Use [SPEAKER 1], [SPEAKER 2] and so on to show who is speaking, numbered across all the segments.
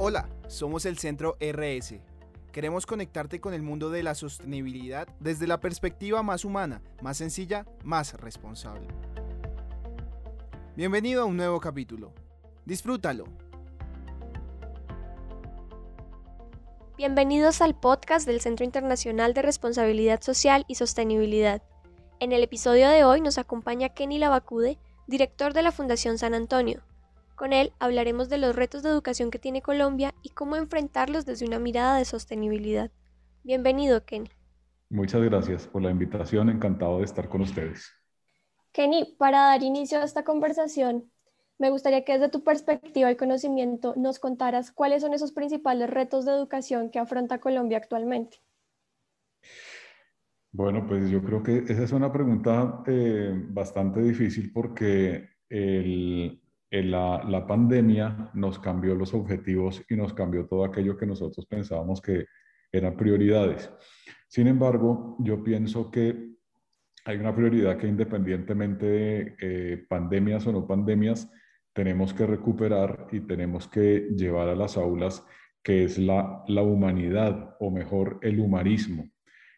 [SPEAKER 1] Hola, somos el Centro RS. Queremos conectarte con el mundo de la sostenibilidad desde la perspectiva más humana, más sencilla, más responsable. Bienvenido a un nuevo capítulo. Disfrútalo.
[SPEAKER 2] Bienvenidos al podcast del Centro Internacional de Responsabilidad Social y Sostenibilidad. En el episodio de hoy nos acompaña Kenny Lavacude, director de la Fundación San Antonio. Con él hablaremos de los retos de educación que tiene Colombia y cómo enfrentarlos desde una mirada de sostenibilidad. Bienvenido, Kenny.
[SPEAKER 3] Muchas gracias por la invitación, encantado de estar con ustedes.
[SPEAKER 2] Kenny, para dar inicio a esta conversación, me gustaría que desde tu perspectiva y conocimiento nos contaras cuáles son esos principales retos de educación que afronta Colombia actualmente.
[SPEAKER 3] Bueno, pues yo creo que esa es una pregunta eh, bastante difícil porque la, pandemia nos cambió los objetivos y nos cambió todo aquello que nosotros pensábamos que eran prioridades. Sin embargo, yo pienso que hay una prioridad que independientemente de eh, pandemias o no pandemias, tenemos que recuperar y tenemos que llevar a las aulas, que es la, la humanidad, o mejor, el humanismo.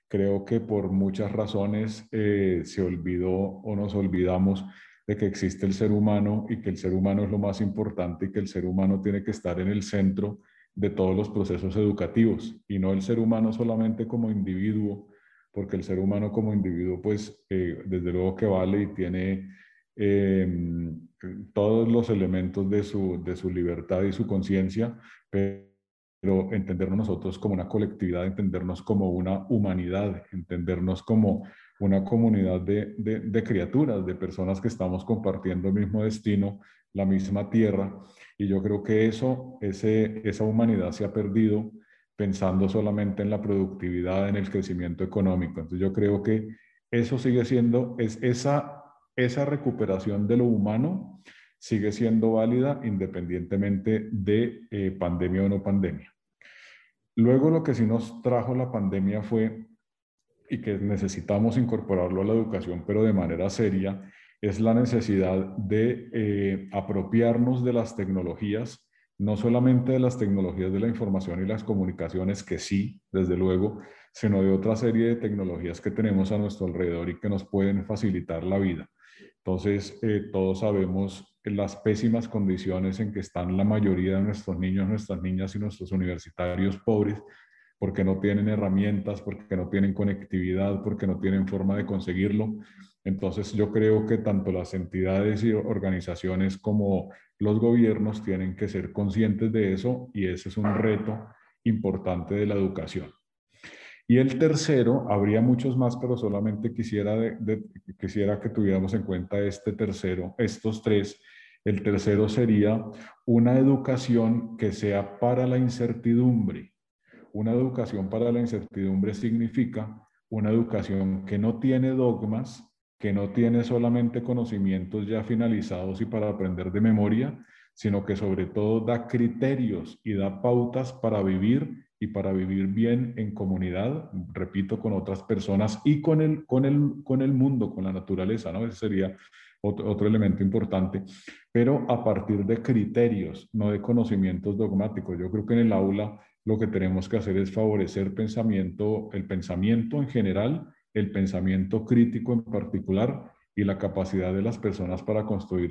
[SPEAKER 3] Creo que por muchas razones eh, se olvidó o nos olvidamos de que existe el ser humano y que el ser humano es lo más importante y que el ser humano tiene que estar en el centro de todos los procesos educativos. Y no el ser humano solamente como individuo, porque el ser humano como individuo pues eh, desde luego que vale y tiene Em, todos los elementos de su, de su libertad y su conciencia, pero entendernos nosotros como una colectividad, entendernos como una humanidad, entendernos como una comunidad de, de, criaturas, de personas que estamos compartiendo el mismo destino, la misma tierra. Y yo creo que eso, ese, esa humanidad se ha perdido pensando solamente en la productividad, en el crecimiento económico. Entonces yo creo que eso sigue siendo, es esa esa recuperación de lo humano sigue siendo válida independientemente de eh, pandemia o no pandemia. Luego lo que sí nos trajo la pandemia fue, y que necesitamos incorporarlo a la educación, pero de manera seria, es la necesidad de eh, apropiarnos de las tecnologías, no solamente de las tecnologías de la información y las comunicaciones, que sí, desde luego, sino de otra serie de tecnologías que tenemos a nuestro alrededor y que nos pueden facilitar la vida. Entonces, eh, todos sabemos las pésimas condiciones en que están la mayoría de nuestros niños, nuestras niñas y nuestros universitarios pobres, porque no tienen herramientas, porque no tienen conectividad, porque no tienen forma de conseguirlo. Entonces, yo creo que tanto las entidades y organizaciones como los gobiernos tienen que ser conscientes de eso y ese es un reto importante de la educación. Y el tercero, habría muchos más, pero solamente quisiera, quisiera que tuviéramos en cuenta este tercero, estos tres. El tercero sería una educación que sea para la incertidumbre. Una educación para la incertidumbre significa una educación que no tiene dogmas, que no tiene solamente conocimientos ya finalizados y para aprender de memoria, sino que sobre todo da criterios y da pautas para vivir y para vivir bien en comunidad, repito, con otras personas y con el, con el, con el mundo, con la naturaleza, ¿no? Ese sería otro, otro elemento importante, pero a partir de criterios, no de conocimientos dogmáticos. Yo creo que en el aula lo que tenemos que hacer es favorecer pensamiento, el pensamiento en general, el pensamiento crítico en particular y la capacidad de las personas para construir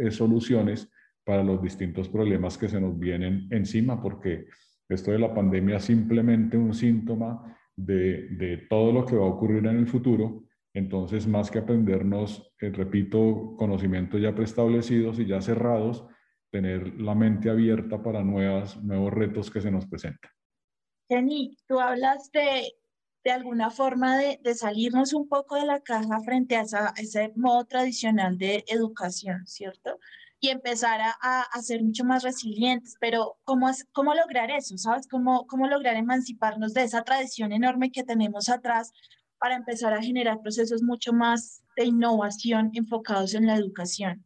[SPEAKER 3] eh, soluciones para los distintos problemas que se nos vienen encima, porque esto de la pandemia es simplemente un síntoma de, todo lo que va a ocurrir en el futuro. Entonces, más que aprendernos, eh, repito, conocimientos ya preestablecidos y ya cerrados, tener la mente abierta para nuevas, nuevos retos que se nos presentan.
[SPEAKER 4] Jenny, tú hablas de, de alguna forma de, de, salirnos un poco de la caja frente a, esa, a ese modo tradicional de educación, ¿cierto? y empezar a, a, ser mucho más resilientes. Pero ¿cómo, es, cómo lograr eso? ¿Sabes? ¿Cómo, ¿Cómo lograr emanciparnos de esa tradición enorme que tenemos atrás para empezar a generar procesos mucho más de innovación enfocados en la educación?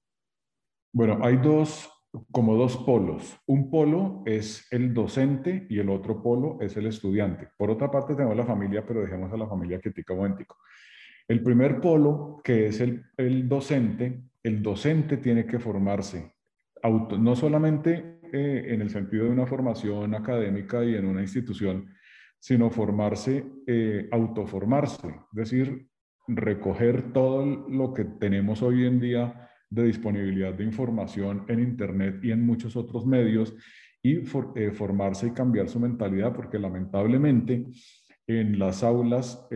[SPEAKER 3] Bueno, hay dos, como dos polos. Un polo es el docente y el otro polo es el estudiante. Por otra parte tenemos la familia, pero dejemos a la familia quitica un momentico. El primer polo, que es el, el docente, el docente tiene que formarse, auto, no solamente eh, en el sentido de una formación académica y en una institución, sino formarse, eh, autoformarse, es decir, recoger todo lo que tenemos hoy en día de disponibilidad de información en Internet y en muchos otros medios y eh, formarse y cambiar su mentalidad, porque lamentablemente en las aulas,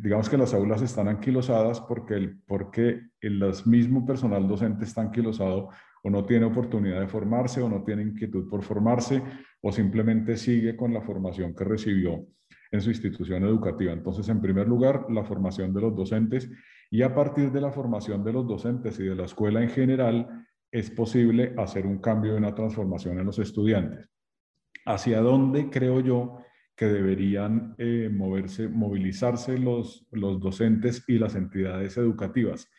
[SPEAKER 3] digamos que las aulas están anquilosadas porque el, porque el mismo personal docente está anquilosado o no tiene oportunidad de formarse o no tiene inquietud por formarse o simplemente sigue con la formación que recibió en su institución educativa. Entonces, en primer lugar, la formación de los docentes y a partir de la formación de los docentes y de la escuela en general, es posible hacer un cambio y una transformación en los estudiantes. ¿Hacia dónde creo yo que deberían eh, moverse, movilizarse los, los docentes y las entidades educativas?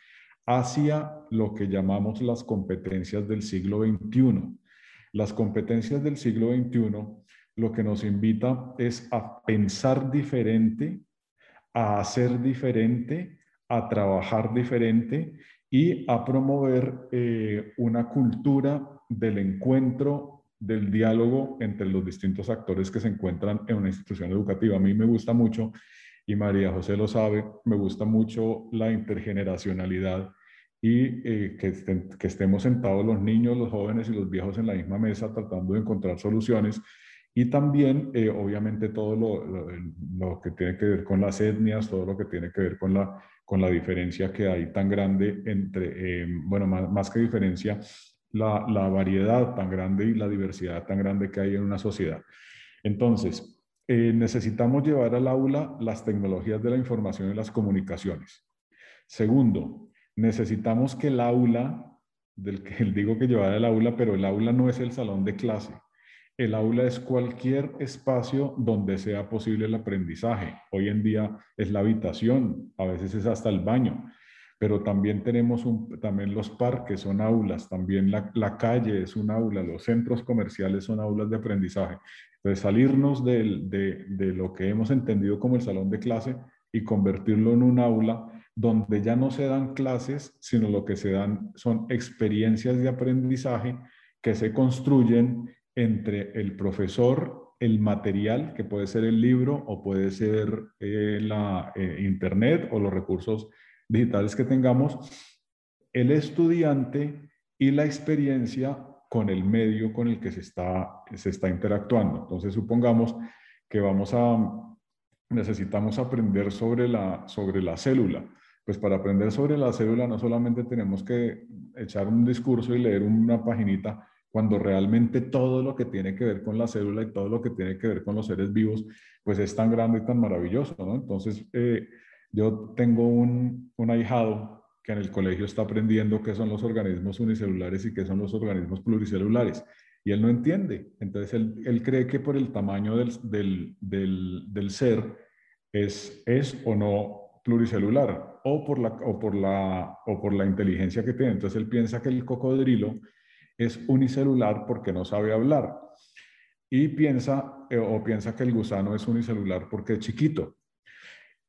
[SPEAKER 3] Hacia lo que llamamos las competencias del siglo XXI. Las competencias del siglo XXI lo que nos invita es a pensar diferente, a hacer diferente, a trabajar diferente y a promover eh, una cultura del encuentro, del diálogo entre los distintos actores que se encuentran en una institución educativa. A mí me gusta mucho, y María José lo sabe, me gusta mucho la intergeneracionalidad y eh, que, que estemos sentados los niños, los jóvenes y los viejos en la misma mesa tratando de encontrar soluciones y también, eh, obviamente, todo lo, lo, que tiene que ver con las etnias, todo lo que tiene que ver con la, con la diferencia que hay tan grande entre, eh, bueno, más, más, que diferencia, la, la, variedad tan grande y la diversidad tan grande que hay en una sociedad. Entonces, eh, necesitamos llevar al aula las tecnologías de la información y las comunicaciones. Segundo, necesitamos que el aula, del que digo que llevar al aula, pero el aula no es el salón de clase el aula es cualquier espacio donde sea posible el aprendizaje. Hoy en día es la habitación, a veces es hasta el baño, pero también tenemos un, también los parques son aulas, también la, calle es un aula, los centros comerciales son aulas de aprendizaje. Entonces salirnos de lo que hemos entendido como el salón de clase y convertirlo en un aula donde ya no se dan clases, sino lo que se dan son experiencias de aprendizaje que se construyen entre el profesor, el material, que puede ser el libro o puede ser eh, la eh, internet o los recursos digitales que tengamos, el estudiante y la experiencia con el medio con el que se está, se está interactuando. Entonces, supongamos que vamos a, necesitamos aprender sobre la, sobre la célula. Pues para aprender sobre la célula no solamente tenemos que echar un discurso y leer una paginita, cuando realmente todo lo que tiene que ver con la célula y todo lo que tiene que ver con los seres vivos, pues es tan grande y tan maravilloso, ¿no? Entonces, eh, yo tengo un, un ahijado que en el colegio está aprendiendo qué son los organismos unicelulares y qué son los organismos pluricelulares. Y él no entiende. Entonces, él, él cree que por el tamaño del, del, del, del, ser es, es o no pluricelular o por, la, o, por la, o por la inteligencia que tiene. Entonces, él piensa que el cocodrilo es unicelular porque no sabe hablar. Y piensa, eh, o piensa que el gusano es unicelular porque es chiquito.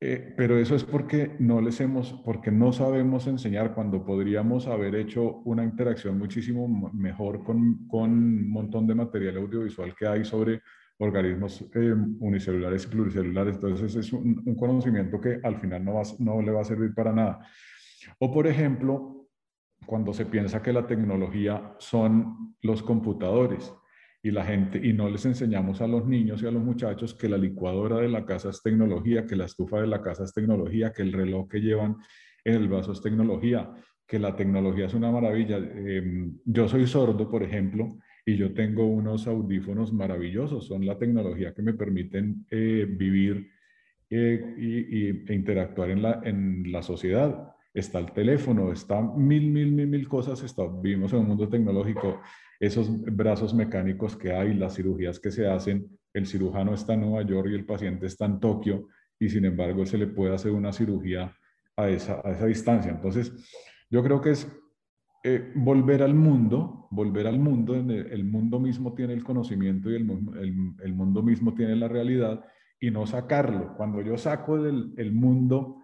[SPEAKER 3] Eh, pero eso es porque no les hemos, porque no sabemos enseñar cuando podríamos haber hecho una interacción muchísimo mejor con, con un montón de material audiovisual que hay sobre organismos eh, unicelulares y pluricelulares. Entonces es un, un, conocimiento que al final no, va, no le va a servir para nada. O por ejemplo, cuando se piensa que la tecnología son los computadores y la gente y no les enseñamos a los niños y a los muchachos que la licuadora de la casa es tecnología, que la estufa de la casa es tecnología, que el reloj que llevan en el vaso es tecnología, que la tecnología es una maravilla. Em, yo soy sordo, por ejemplo, y yo tengo unos audífonos maravillosos, son la tecnología que me permiten eh, vivir eh, y, e interactuar en la, en la sociedad está el teléfono, está mil, mil, mil, mil cosas. Está, vivimos en un mundo tecnológico, esos brazos mecánicos que hay, las cirugías que se hacen, el cirujano está en Nueva York y el paciente está en Tokio y sin embargo se le puede hacer una cirugía a esa, a esa distancia. Entonces, yo creo que es eh, volver al mundo, volver al mundo, en el, mundo mismo tiene el conocimiento y el, el, el, mundo mismo tiene la realidad y no sacarlo. Cuando yo saco del el mundo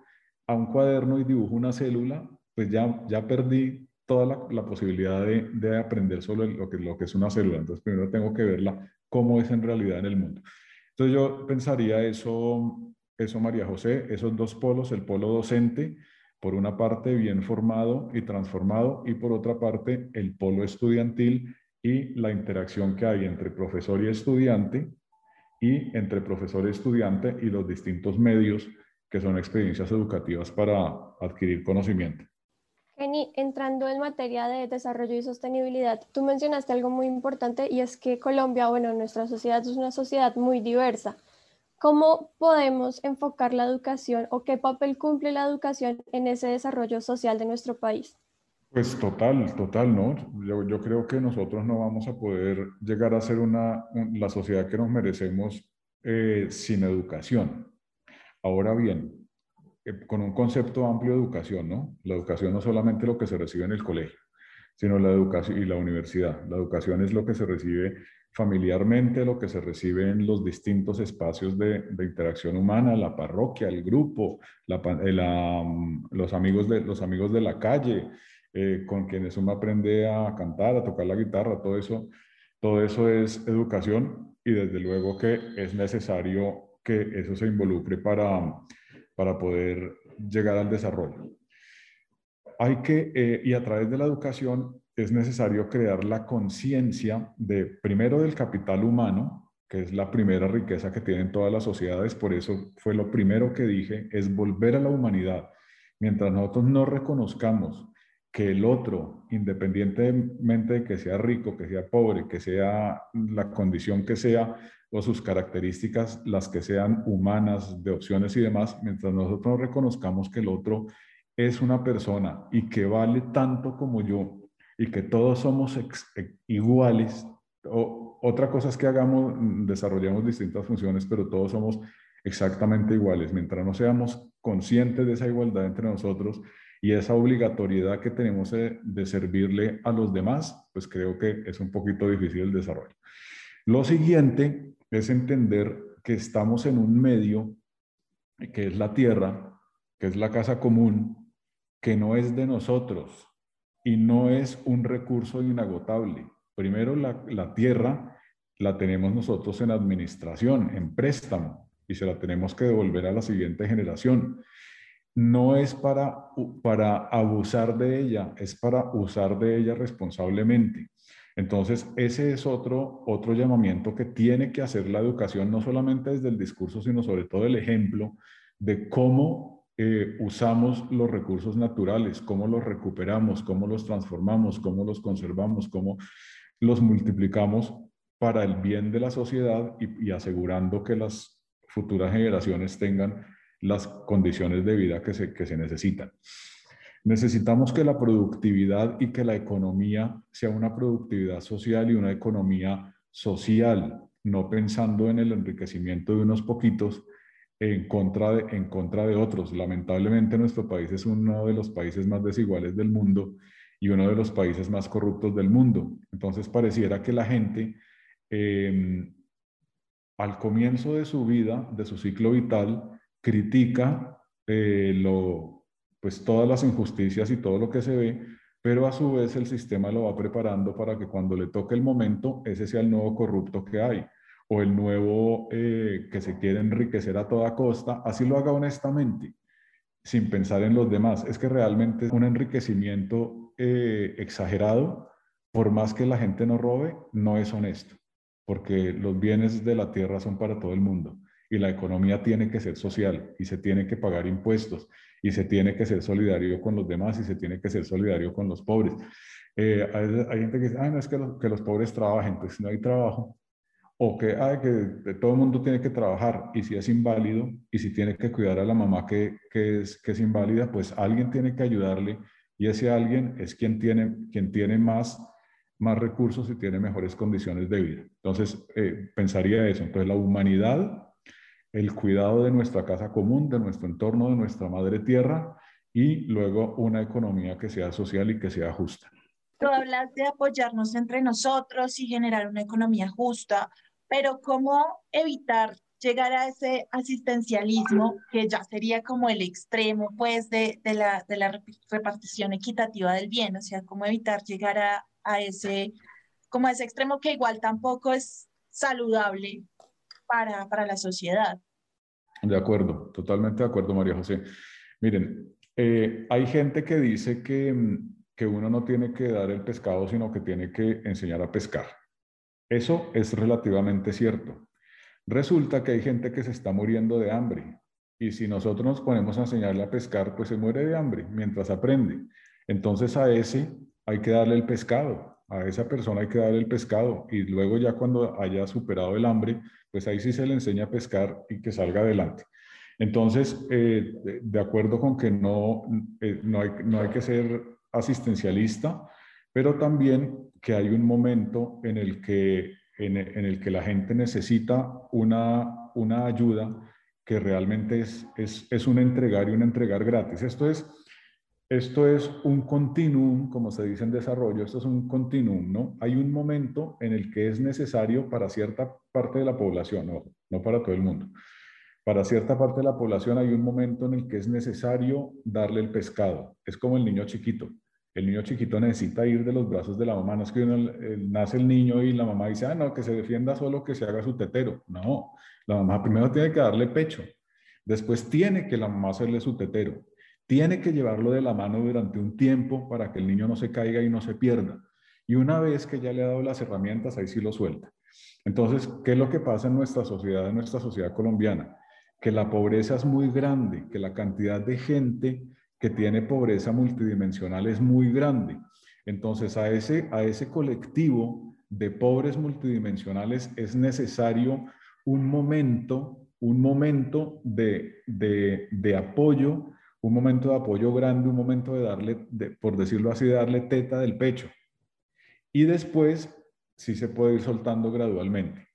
[SPEAKER 3] a un cuaderno y dibujo una célula, pues ya, ya perdí toda la, posibilidad de, de, aprender sobre lo que, lo que es una célula. Entonces, primero tengo que verla cómo es en realidad en el mundo. Entonces, yo pensaría eso, eso, María José, esos dos polos, el polo docente, por una parte bien formado y transformado, y por otra parte el polo estudiantil y la interacción que hay entre profesor y estudiante, y entre profesor y estudiante y los distintos medios que son experiencias educativas para adquirir conocimiento.
[SPEAKER 2] Jenny, entrando en materia de desarrollo y sostenibilidad, tú mencionaste algo muy importante y es que Colombia, bueno, nuestra sociedad es una sociedad muy diversa. ¿Cómo podemos enfocar la educación o qué papel cumple la educación en ese desarrollo social de nuestro país?
[SPEAKER 3] Pues total, total, ¿no? Yo, yo creo que nosotros no vamos a poder llegar a ser una, la sociedad que nos merecemos eh, sin educación. Ahora bien, eh, con un concepto amplio de educación, ¿no? La educación no solamente lo que se recibe en el colegio, sino la educación y la universidad. La educación es lo que se recibe familiarmente, lo que se recibe en los distintos espacios de, interacción humana, la parroquia, el grupo, eh, mm, los, amigos de, los amigos de la calle, eh, con quienes uno aprende a cantar, a tocar la guitarra, todo eso, todo eso es educación y desde luego que es necesario que eso se involucre para para poder llegar al desarrollo. Hay que, eh, y a través de la educación es necesario crear la conciencia de, primero, del capital humano, que es la primera riqueza que tienen todas las sociedades, por eso fue lo primero que dije, es volver a la humanidad. Mientras nosotros no reconozcamos que el otro, independientemente de que sea rico, que sea pobre, que sea la condición que sea, o sus características, las que sean humanas, de opciones y demás, mientras nosotros reconozcamos que el otro es una persona y que vale tanto como yo y que todos somos e, iguales, o, otra cosa es que hagamos, desarrollamos distintas funciones, pero todos somos exactamente iguales. Mientras no seamos conscientes de esa igualdad entre nosotros y esa obligatoriedad que tenemos de, de servirle a los demás, pues creo que es un poquito difícil el desarrollo. Lo siguiente es entender que estamos en un medio que es la tierra, que es la casa común, que no es de nosotros y no es un recurso inagotable. Primero, la, tierra la tenemos nosotros en administración, en préstamo, y se la tenemos que devolver a la siguiente generación. No es para, para abusar de ella, es para usar de ella responsablemente. Entonces, ese es otro, otro llamamiento que tiene que hacer la educación, no solamente desde el discurso, sino sobre todo el ejemplo de cómo eh, usamos los recursos naturales, cómo los recuperamos, cómo los transformamos, cómo los conservamos, cómo los multiplicamos para el bien de la sociedad y, y asegurando que las futuras generaciones tengan las condiciones de vida que se, que se necesitan. Necesitamos que la productividad y que la economía sea una productividad social y una economía social, no pensando en el enriquecimiento de unos poquitos en contra de, en contra de otros. Lamentablemente nuestro país es uno de los países más desiguales del mundo y uno de los países más corruptos del mundo. Entonces pareciera que la gente em, al comienzo de su vida, de su ciclo vital, critica eh, lo, pues todas las injusticias y todo lo que se ve, pero a su vez el sistema lo va preparando para que cuando le toque el momento, ese sea el nuevo corrupto que hay o el nuevo eh, que se quiere enriquecer a toda costa, así lo haga honestamente, sin pensar en los demás. Es que realmente es un enriquecimiento eh, exagerado, por más que la gente no robe, no es honesto, porque los bienes de la tierra son para todo el mundo y la economía tiene que ser social y se tiene que pagar impuestos y se tiene que ser solidario con los demás y se tiene que ser solidario con los pobres. Eh, hay, gente que dice, no es que los, que los pobres trabajen, pues no hay trabajo. O que, ay, que todo el mundo tiene que trabajar y si es inválido y si tiene que cuidar a la mamá que, que, es, que es inválida, pues alguien tiene que ayudarle y ese alguien es quien tiene, quien tiene más, más recursos y tiene mejores condiciones de vida. Entonces, eh, pensaría eso. Entonces, la humanidad el cuidado de nuestra casa común, de nuestro entorno, de nuestra madre tierra y luego una economía que sea social y que sea justa.
[SPEAKER 4] Tú hablas de apoyarnos entre nosotros y generar una economía justa, pero ¿cómo evitar llegar a ese asistencialismo que ya sería como el extremo pues de, la repartición equitativa del bien, o sea, cómo evitar llegar a, a ese, como a ese extremo que igual tampoco es saludable para, para la sociedad.
[SPEAKER 3] De acuerdo, totalmente de acuerdo, María José. Miren, eh, hay gente que dice que, que uno no tiene que dar el pescado, sino que tiene que enseñar a pescar. Eso es relativamente cierto. Resulta que hay gente que se está muriendo de hambre y si nosotros nos ponemos a enseñarle a pescar, pues se muere de hambre mientras aprende. Entonces a ese hay que darle el pescado, a esa persona hay que darle el pescado y luego ya cuando haya superado el hambre, pues ahí sí se le enseña a pescar y que salga adelante. Entonces, eh, de acuerdo con que no, eh, no, hay, no hay que ser asistencialista, pero también que hay un momento en el que en, el que la gente necesita una, una ayuda que realmente es, es, es un entregar y un entregar gratis. Esto es, esto es un continuum, como se dice en desarrollo, esto es un continuum, ¿no? Hay un momento en el que es necesario para cierta parte de la población, no, no para todo el mundo. Para cierta parte de la población hay un momento en el que es necesario darle el pescado. Es como el niño chiquito. El niño chiquito necesita ir de los brazos de la mamá. No es que nace el niño y la mamá dice, ah, no, que se defienda solo, que se haga su tetero. No, la mamá primero tiene que darle pecho. Después tiene que la mamá hacerle su tetero. Tiene que llevarlo de la mano durante un tiempo para que el niño no se caiga y no se pierda. Y una vez que ya le ha dado las herramientas, ahí sí lo suelta. Entonces, ¿qué es lo que pasa en nuestra sociedad, en nuestra sociedad colombiana? Que la pobreza es muy grande, que la cantidad de gente que tiene pobreza multidimensional es muy grande. Entonces, a ese, a ese colectivo de pobres multidimensionales es necesario un momento, un momento de, de, apoyo, un momento de apoyo grande, un momento de darle, de, por decirlo así, de darle teta del pecho. Y después sí se puede ir soltando gradualmente.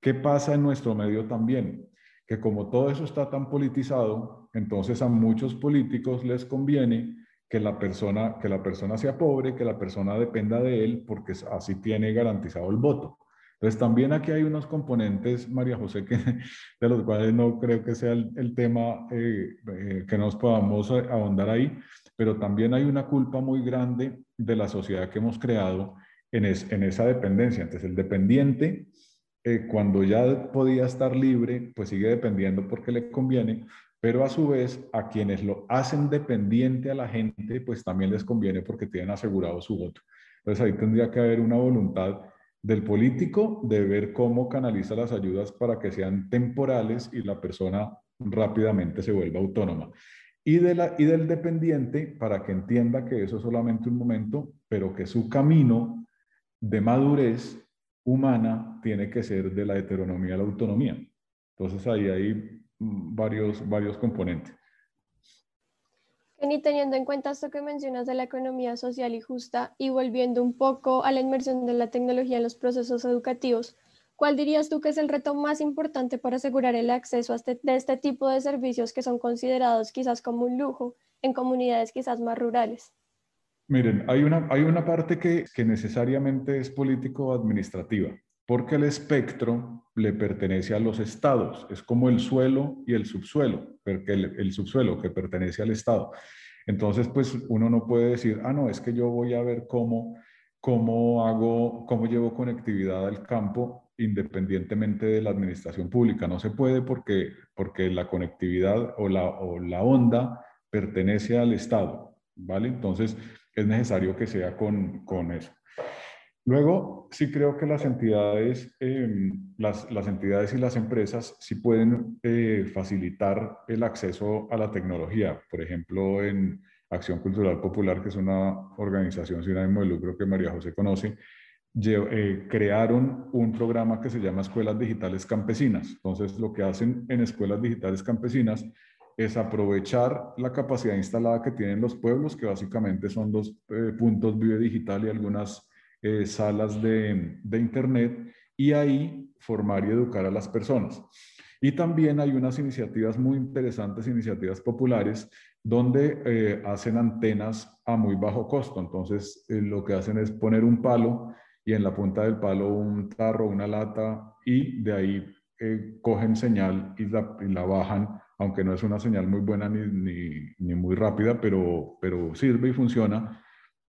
[SPEAKER 3] ¿Qué pasa en nuestro medio también? Que como todo eso está tan politizado, entonces a muchos políticos les conviene que la persona, que la persona sea pobre, que la persona dependa de él, porque así tiene garantizado el voto. Entonces también aquí hay unos componentes, María José, que, de los cuales no creo que sea el, tema eh, eh, que nos podamos ahondar ahí, pero también hay una culpa muy grande de la sociedad que hemos creado en, esa dependencia. Entonces el dependiente, eh, cuando ya podía estar libre, pues sigue dependiendo porque le conviene, pero a su vez a quienes lo hacen dependiente a la gente, pues también les conviene porque tienen asegurado su voto. Entonces ahí tendría que haber una voluntad del político de ver cómo canaliza las ayudas para que sean temporales y la persona rápidamente se vuelva autónoma. Y, de la, y del dependiente para que entienda que eso es solamente un momento, pero que su camino de madurez humana tiene que ser de la heteronomía a la autonomía. Entonces ahí hay varios, varios componentes.
[SPEAKER 2] Y teniendo en cuenta esto que mencionas de la economía social y justa y volviendo un poco a la inmersión de la tecnología en los procesos educativos, ¿cuál dirías tú que es el reto más importante para asegurar el acceso a este, de este tipo de servicios que son considerados quizás como un lujo en comunidades quizás más rurales?
[SPEAKER 3] Miren, hay una, hay una parte que, que necesariamente es político-administrativa porque el espectro le pertenece a los estados, es como el suelo y el subsuelo, porque el, subsuelo que pertenece al estado. Entonces, pues uno no puede decir, ah, no, es que yo voy a ver cómo, cómo hago, cómo llevo conectividad al campo independientemente de la administración pública. No se puede porque, porque la conectividad o la, o la onda pertenece al Estado, ¿vale? Entonces, es necesario que sea con, con eso. Luego, sí creo que las entidades, em, las, entidades y las empresas sí pueden eh, facilitar el acceso a la tecnología. Por ejemplo, en Acción Cultural Popular, que es una organización sin ánimo de lucro que María José conoce, eh, crearon un programa que se llama Escuelas Digitales Campesinas. Entonces, lo que hacen en Escuelas Digitales Campesinas es aprovechar la capacidad instalada que tienen los pueblos, que básicamente son los eh, puntos Vive Digital y algunas eh, salas de, Internet y ahí formar y educar a las personas. Y también hay unas iniciativas muy interesantes, iniciativas populares, donde eh, hacen antenas a muy bajo costo. Entonces, eh, lo que hacen es poner un palo y en la punta del palo un tarro, una lata, y de ahí eh, cogen señal y la, y bajan, aunque no es una señal muy buena ni, ni, ni muy rápida, pero, pero sirve y funciona,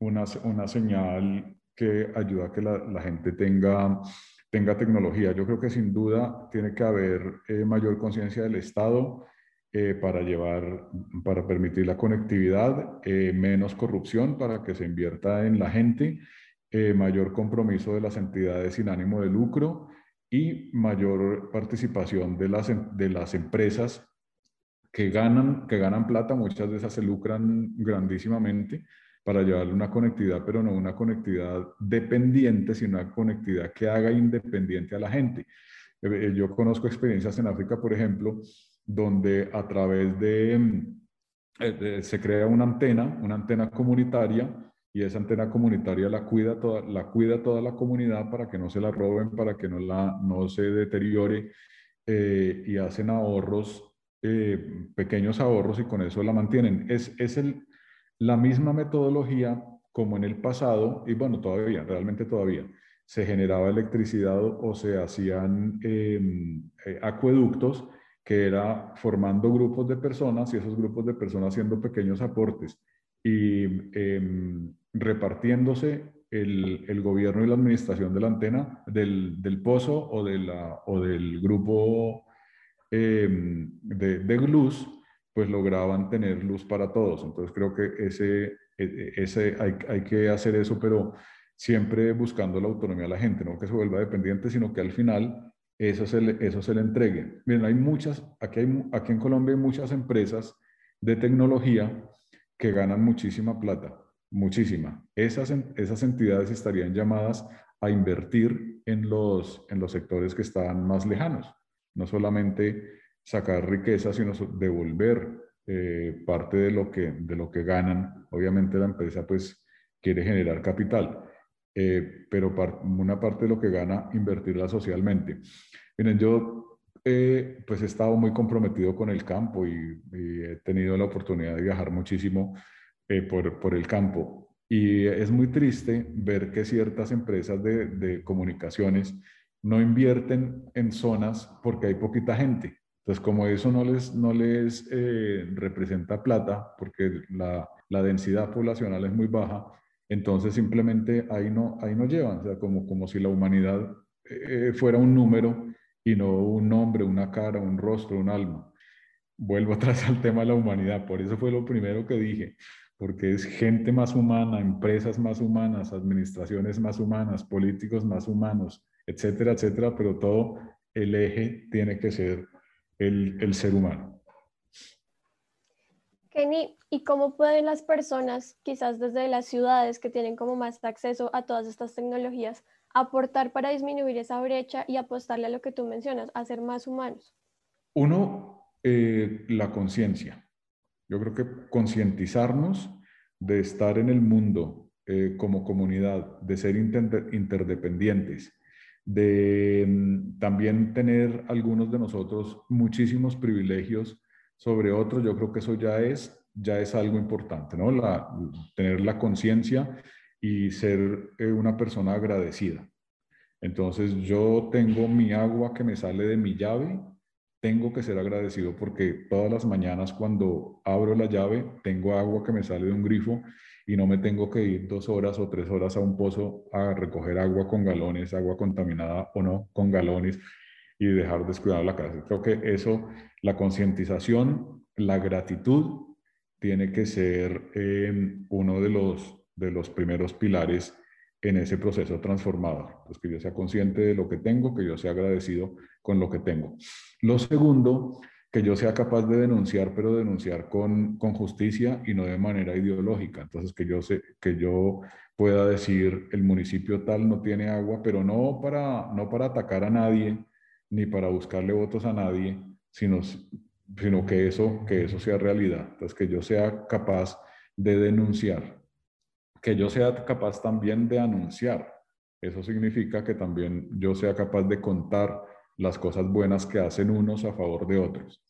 [SPEAKER 3] una, una señal que ayuda a que la, la, gente tenga, tenga tecnología. Yo creo que sin duda tiene que haber eh, mayor conciencia del Estado eh, para llevar, para permitir la conectividad, eh, menos corrupción para que se invierta en la gente, eh, mayor compromiso de las entidades sin ánimo de lucro y mayor participación de las, de las empresas que ganan, que ganan plata, muchas de esas se lucran grandísimamente para llevarle una conectividad, pero no una conectividad dependiente, sino una conectividad que haga independiente a la gente. Yo conozco experiencias en África, por ejemplo, donde a través de, eh, se crea una antena, una antena comunitaria, y esa antena comunitaria la cuida, toda, la cuida toda la comunidad para que no se la roben, para que no, la, no se deteriore, eh, y hacen ahorros, eh, pequeños ahorros, y con eso la mantienen. Es, es el, la misma metodología como en el pasado, y bueno, todavía, realmente todavía, se generaba electricidad o se hacían em, acueductos que era formando grupos de personas y esos grupos de personas haciendo pequeños aportes y em, repartiéndose el, el, gobierno y la administración de la antena, del, del pozo o, de la, o del grupo eh, de, de luz, pues lograban tener luz para todos. Entonces creo que ese, e, e, ese hay, hay que hacer eso, pero siempre buscando la autonomía de la gente, no que se vuelva dependiente, sino que al final eso se le, eso se le entregue. Miren, hay muchas, aquí, hay, aquí en Colombia hay muchas empresas de tecnología que ganan muchísima plata, muchísima. Esas, esas entidades estarían llamadas a invertir en los, en los sectores que están más lejanos, no solamente sacar riqueza, sino devolver eh, parte de lo, que, de lo que ganan. Obviamente la empresa pues quiere generar capital, eh, pero una parte de lo que gana, invertirla socialmente. Miren, yo eh, pues he estado muy comprometido con el campo y, he tenido la oportunidad de viajar muchísimo eh, por, por, el campo. Y es muy triste ver que ciertas empresas de, de comunicaciones no invierten en zonas porque hay poquita gente. Entonces, como eso no les, no les eh, representa plata, porque la, la, densidad poblacional es muy baja, entonces simplemente ahí no, ahí no llevan, o sea, como, como si la humanidad fuera un número y no un nombre, una cara, un rostro, un alma. Vuelvo atrás al tema de la humanidad, por eso fue lo primero que dije, porque es gente más humana, empresas más humanas, administraciones más humanas, políticos más humanos, etcétera, etcétera, pero todo el eje tiene que ser el, el ser humano.
[SPEAKER 2] Kenny, ¿y cómo pueden las personas, quizás desde las ciudades que tienen como más acceso a todas estas tecnologías, aportar para disminuir esa brecha y apostarle a lo que tú mencionas, a ser más humanos?
[SPEAKER 3] Uno, eh, la conciencia. Yo creo que concientizarnos de estar en el mundo eh, como comunidad, de ser interdependientes, de mm, también tener algunos de nosotros muchísimos privilegios sobre otros, yo creo que eso ya es, ya es algo importante, ¿no? La, tener la conciencia y ser eh, una persona agradecida. Entonces yo tengo mi agua que me sale de mi llave, tengo que ser agradecido porque todas las mañanas cuando abro la llave tengo agua que me sale de un grifo y no me tengo que ir dos horas o tres horas a un pozo a recoger agua con galones, agua contaminada o no, con galones y dejar descuidado la casa. Creo que eso, la concientización, la gratitud, tiene que ser eh, uno de los de los primeros pilares en ese proceso transformador. Pues que yo sea consciente de lo que tengo, que yo sea agradecido con lo que tengo. Lo segundo, que yo sea capaz de denunciar, pero denunciar con, con justicia y no de manera ideológica. Entonces, que yo, sé, que yo pueda decir, el municipio tal no tiene agua, pero no para, no para atacar a nadie, ni para buscarle votos a nadie, sino, sino que, eso, que eso sea realidad. Entonces, que yo sea capaz de denunciar que yo sea capaz también de anunciar. Eso significa que también yo sea capaz de contar las cosas buenas que hacen unos a favor de otros.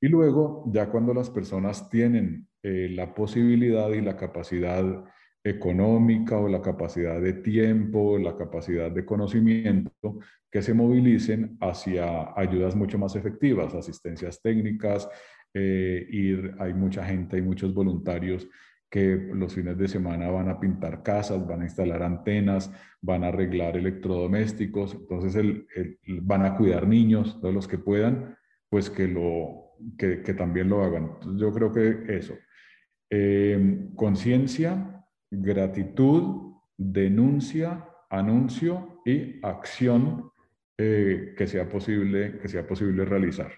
[SPEAKER 3] Y luego, ya cuando las personas tienen eh, la posibilidad y la capacidad económica o la capacidad de tiempo, la capacidad de conocimiento que se movilicen hacia ayudas mucho más efectivas, asistencias técnicas, eh, ir, hay mucha gente, hay muchos voluntarios que los fines de semana van a pintar casas, van a instalar antenas, van a arreglar electrodomésticos, entonces el, van a cuidar niños, todos los que puedan, pues que, lo, que, también lo hagan. yo creo que eso. Eh, conciencia, gratitud, denuncia, anuncio y acción eh, que, sea posible, que sea posible realizar.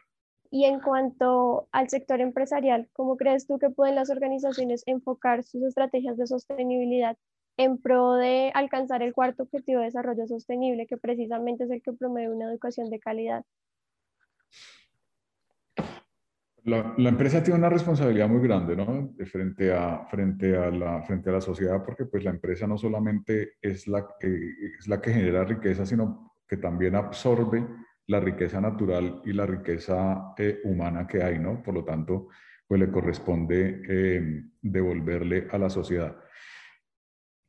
[SPEAKER 2] Y en cuanto al sector empresarial, ¿cómo crees tú que pueden las organizaciones enfocar sus estrategias de sostenibilidad en pro de alcanzar el cuarto objetivo de desarrollo sostenible, que precisamente es el que promueve una educación de calidad?
[SPEAKER 3] La, empresa tiene una responsabilidad muy grande, ¿no? Frente a, frente, a la, frente a la sociedad, porque pues la empresa no solamente es la, es la que genera riqueza, sino que también absorbe la riqueza natural y la riqueza eh, humana que hay, ¿no? Por lo tanto, pues le corresponde eh, devolverle a la sociedad.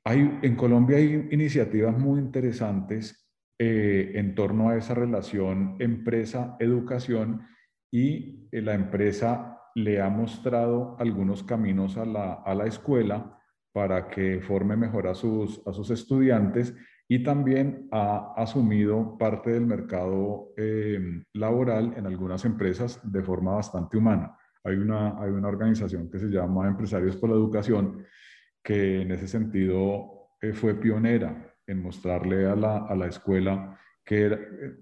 [SPEAKER 3] Hay, en Colombia hay iniciativas muy interesantes eh, en torno a esa relación empresa-educación y la empresa le ha mostrado algunos caminos a la, a la escuela para que forme mejor a sus, a sus estudiantes y también ha asumido parte del mercado eh, laboral en algunas empresas de forma bastante humana. Hay una, hay una organización que se llama Empresarios por la Educación que en ese sentido eh, fue pionera en mostrarle a la, a la escuela que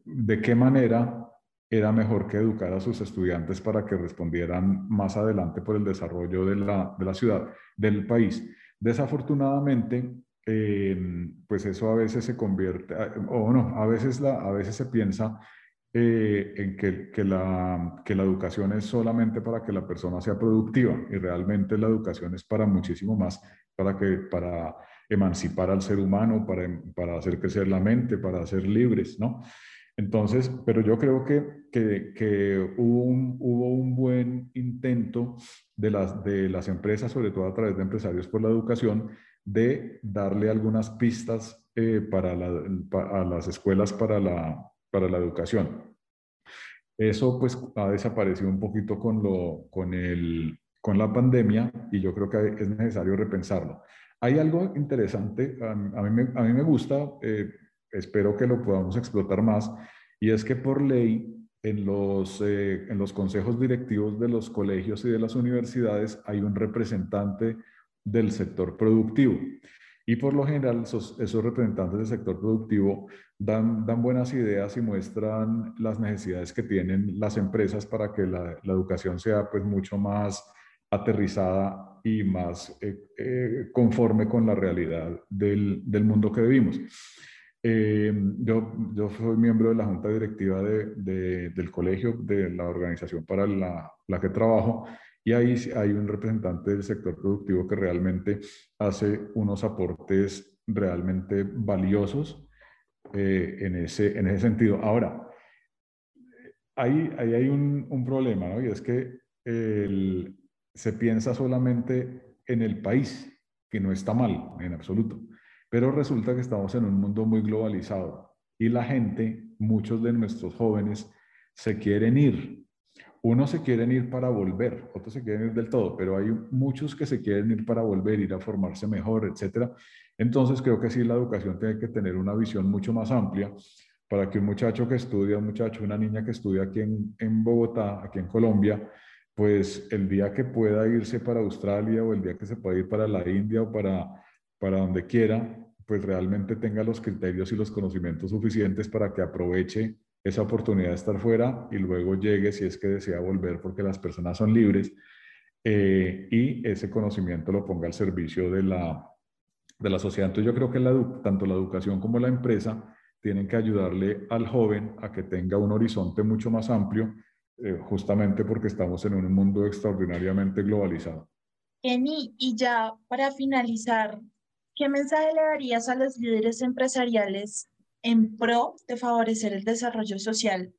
[SPEAKER 3] de qué manera era mejor que educar a sus estudiantes para que respondieran más adelante por el desarrollo de la, de la ciudad, del país. Desafortunadamente, eh, pues eso a veces se convierte, o no, a veces, la, a veces se piensa eh, en que, que, la, que la educación es solamente para que la persona sea productiva y realmente la educación es para muchísimo más, para, que, para emancipar al ser humano, para, para hacer crecer la mente, para ser libres, ¿no? Entonces, pero yo creo que, que, que hubo, un, hubo un buen intento de las, de las empresas, sobre todo a través de empresarios por la educación, de darle algunas pistas eh, para a las escuelas para la, para la educación. Eso pues ha desaparecido un poquito con, lo, con, el, con la pandemia y yo creo que es necesario repensarlo. Hay algo interesante, a, mí, me, a mí me gusta, eh, espero que lo podamos explotar más, y es que por ley en los, eh, en los consejos directivos de los colegios y de las universidades hay un representante del sector productivo. Y por lo general esos, representantes del sector productivo dan, dan, buenas ideas y muestran las necesidades que tienen las empresas para que la, educación sea pues mucho más aterrizada y más eh, eh, conforme con la realidad del, del mundo que vivimos. Eh, yo, yo soy miembro de la junta directiva de, del colegio, de la organización para la, la que trabajo, y ahí hay un representante del sector productivo que realmente hace unos aportes realmente valiosos eh, en, ese, en ese sentido. Ahora, ahí, ahí hay un, problema, ¿no? Y es que se piensa solamente en el país, que no está mal en absoluto, pero resulta que estamos en un mundo muy globalizado y la gente, muchos de nuestros jóvenes, se quieren ir unos se quieren ir para volver, otros se quieren ir del todo, pero hay muchos que se quieren ir para volver, ir a formarse mejor, etcétera. Entonces creo que sí, la educación tiene que tener una visión mucho más amplia para que un muchacho que estudia, un muchacho, una niña que estudia aquí en, en Bogotá, aquí en Colombia, pues el día que pueda irse para Australia o el día que se pueda ir para la India o para, para donde quiera, pues realmente tenga los criterios y los conocimientos suficientes para que aproveche esa oportunidad de estar fuera y luego llegue si es que desea volver porque las personas son libres eh, y ese conocimiento lo ponga al servicio de la, de la sociedad. Entonces yo creo que la, tanto la educación como la empresa tienen que ayudarle al joven a que tenga un horizonte mucho más amplio, eh, justamente porque estamos en un mundo extraordinariamente globalizado.
[SPEAKER 4] Eni, y ya para finalizar, ¿qué mensaje le darías a los líderes empresariales en pro de favorecer el desarrollo social,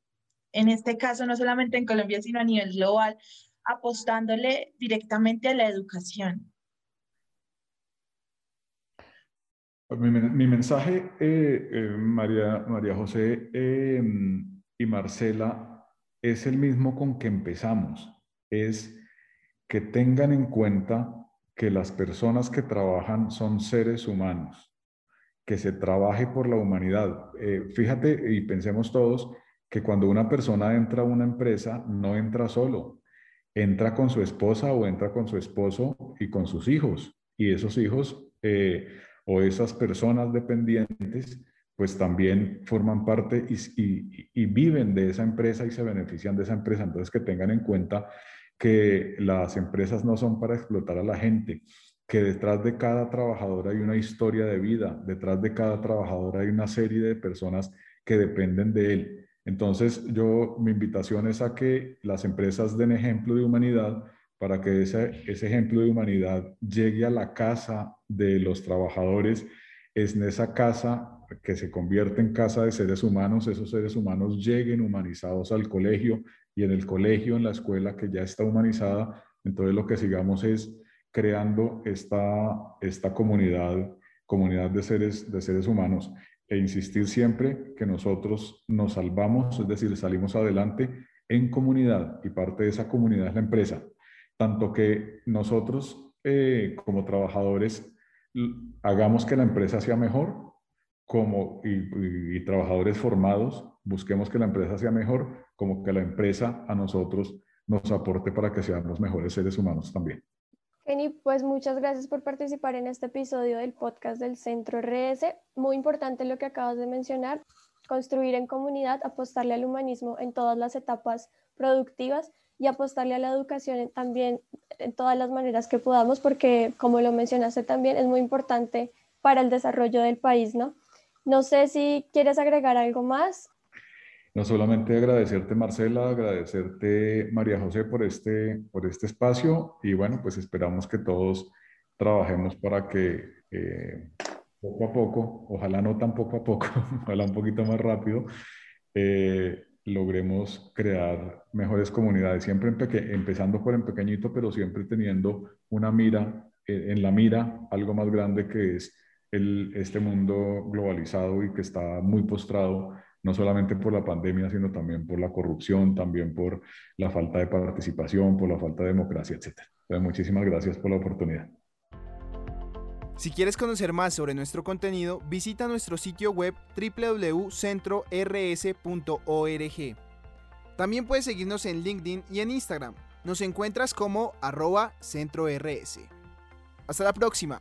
[SPEAKER 4] en este caso no solamente en Colombia, sino a nivel global, apostándole directamente a la educación.
[SPEAKER 3] Mi, mensaje, eh, eh, María, María José em, y Marcela, es el mismo con que empezamos. Es que tengan en cuenta que las personas que trabajan son seres humanos, que se trabaje por la humanidad. Eh, fíjate y pensemos todos que cuando una persona entra a una empresa, no entra solo, entra con su esposa o entra con su esposo y con sus hijos. Y esos hijos o esas personas dependientes, pues también forman parte y, viven de esa empresa y se benefician de esa empresa. Entonces, que tengan en cuenta que las empresas no son para explotar a la gente, que detrás de cada trabajador hay una historia de vida, detrás de cada trabajador hay una serie de personas que dependen de él. Entonces, yo, mi invitación es a que las empresas den ejemplo de humanidad para que ese, ese ejemplo de humanidad llegue a la casa de los trabajadores, es en esa casa que se convierte en casa de seres humanos, esos seres humanos lleguen humanizados al colegio y en el colegio, en la escuela que ya está humanizada, entonces lo que sigamos es creando esta, esta comunidad, comunidad de seres, de seres humanos e insistir siempre que nosotros nos salvamos, es decir, salimos adelante en comunidad y parte de esa comunidad es la empresa tanto que nosotros eh, como trabajadores hagamos que la empresa sea mejor, como y, trabajadores formados busquemos que la empresa sea mejor, como que la empresa a nosotros nos aporte para que seamos mejores seres humanos también.
[SPEAKER 2] Kenny, pues muchas gracias por participar en este episodio del podcast del Centro RS. Muy importante lo que acabas de mencionar, construir en comunidad, apostarle al humanismo en todas las etapas productivas y apostarle a la educación también en todas las maneras que podamos, porque como lo mencionaste también, es muy importante para el desarrollo del país, ¿no? No sé si quieres agregar algo más.
[SPEAKER 3] No solamente agradecerte, Marcela, agradecerte, María José, por este, por este espacio. Y bueno, pues esperamos que todos trabajemos para que eh, poco a poco, ojalá no tan poco a poco, ojalá un poquito más rápido, eh, logremos crear mejores comunidades, siempre empezando por en pequeñito, pero siempre teniendo una mira, eh, en la mira, algo más grande que es el, este mundo globalizado y que está muy postrado, no solamente por la pandemia, sino también por la corrupción, también por la falta de participación, por la falta de democracia, etc. muchísimas gracias por la oportunidad.
[SPEAKER 1] Si quieres conocer más sobre nuestro contenido, visita nuestro sitio web www.centrors.org. También puedes seguirnos en LinkedIn y en Instagram. Nos encuentras como arroba centrors. Hasta la próxima.